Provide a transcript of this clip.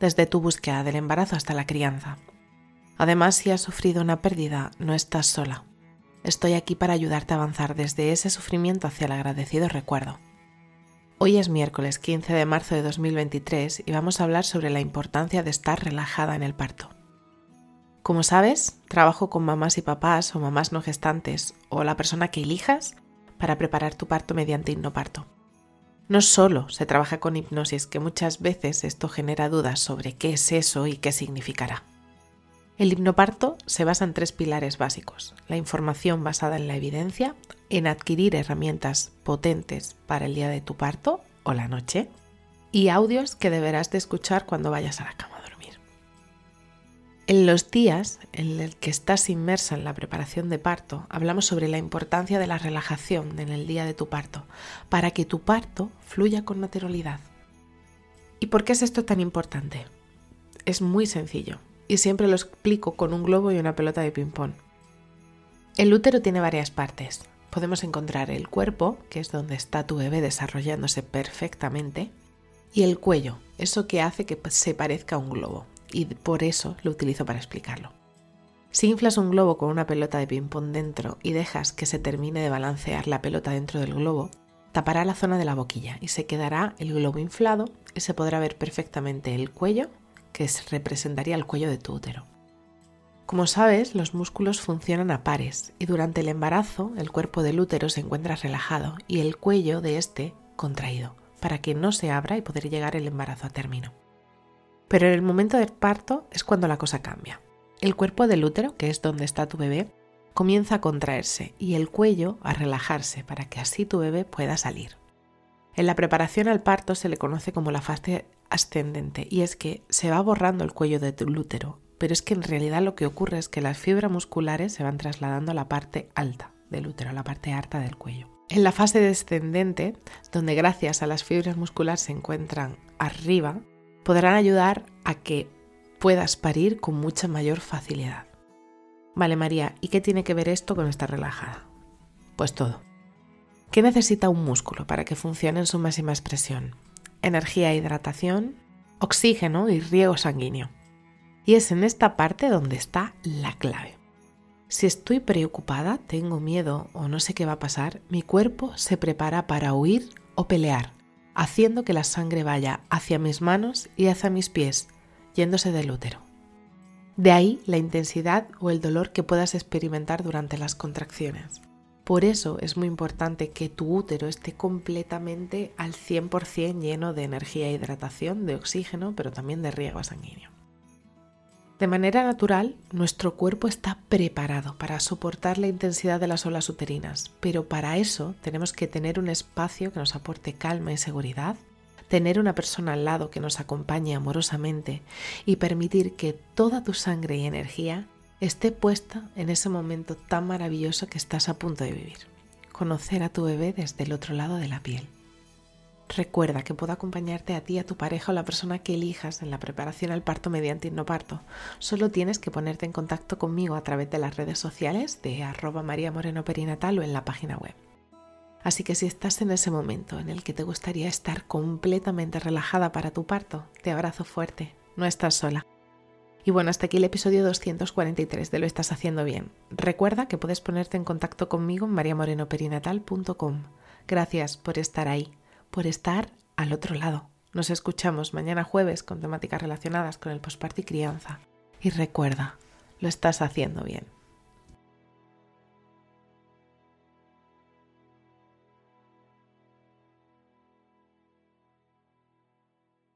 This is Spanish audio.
desde tu búsqueda del embarazo hasta la crianza. Además, si has sufrido una pérdida, no estás sola. Estoy aquí para ayudarte a avanzar desde ese sufrimiento hacia el agradecido recuerdo. Hoy es miércoles 15 de marzo de 2023 y vamos a hablar sobre la importancia de estar relajada en el parto. Como sabes, trabajo con mamás y papás o mamás no gestantes o la persona que elijas para preparar tu parto mediante hipnoparto. No solo se trabaja con hipnosis, que muchas veces esto genera dudas sobre qué es eso y qué significará. El hipnoparto se basa en tres pilares básicos. La información basada en la evidencia, en adquirir herramientas potentes para el día de tu parto o la noche, y audios que deberás de escuchar cuando vayas a la cama. En los días en el que estás inmersa en la preparación de parto, hablamos sobre la importancia de la relajación en el día de tu parto, para que tu parto fluya con naturalidad. ¿Y por qué es esto tan importante? Es muy sencillo, y siempre lo explico con un globo y una pelota de ping-pong. El útero tiene varias partes. Podemos encontrar el cuerpo, que es donde está tu bebé desarrollándose perfectamente, y el cuello, eso que hace que se parezca a un globo y por eso lo utilizo para explicarlo. Si inflas un globo con una pelota de ping-pong dentro y dejas que se termine de balancear la pelota dentro del globo, tapará la zona de la boquilla y se quedará el globo inflado y se podrá ver perfectamente el cuello, que representaría el cuello de tu útero. Como sabes, los músculos funcionan a pares y durante el embarazo el cuerpo del útero se encuentra relajado y el cuello de este contraído, para que no se abra y poder llegar el embarazo a término. Pero en el momento del parto es cuando la cosa cambia. El cuerpo del útero, que es donde está tu bebé, comienza a contraerse y el cuello a relajarse para que así tu bebé pueda salir. En la preparación al parto se le conoce como la fase ascendente y es que se va borrando el cuello de tu útero, pero es que en realidad lo que ocurre es que las fibras musculares se van trasladando a la parte alta del útero, a la parte alta del cuello. En la fase descendente, donde gracias a las fibras musculares se encuentran arriba, podrán ayudar a que puedas parir con mucha mayor facilidad. Vale, María, ¿y qué tiene que ver esto con estar relajada? Pues todo. ¿Qué necesita un músculo para que funcione en su máxima expresión? Energía e hidratación, oxígeno y riego sanguíneo. Y es en esta parte donde está la clave. Si estoy preocupada, tengo miedo o no sé qué va a pasar, mi cuerpo se prepara para huir o pelear haciendo que la sangre vaya hacia mis manos y hacia mis pies, yéndose del útero. De ahí la intensidad o el dolor que puedas experimentar durante las contracciones. Por eso es muy importante que tu útero esté completamente al 100% lleno de energía e hidratación, de oxígeno, pero también de riego sanguíneo. De manera natural, nuestro cuerpo está preparado para soportar la intensidad de las olas uterinas, pero para eso tenemos que tener un espacio que nos aporte calma y seguridad, tener una persona al lado que nos acompañe amorosamente y permitir que toda tu sangre y energía esté puesta en ese momento tan maravilloso que estás a punto de vivir. Conocer a tu bebé desde el otro lado de la piel. Recuerda que puedo acompañarte a ti, a tu pareja o la persona que elijas en la preparación al parto mediante parto. Solo tienes que ponerte en contacto conmigo a través de las redes sociales de arroba María Moreno Perinatal o en la página web. Así que si estás en ese momento en el que te gustaría estar completamente relajada para tu parto, te abrazo fuerte, no estás sola. Y bueno, hasta aquí el episodio 243 de Lo estás haciendo bien. Recuerda que puedes ponerte en contacto conmigo en mariamorenoperinatal.com. Gracias por estar ahí por estar al otro lado. Nos escuchamos mañana jueves con temáticas relacionadas con el posparto y crianza. Y recuerda, lo estás haciendo bien.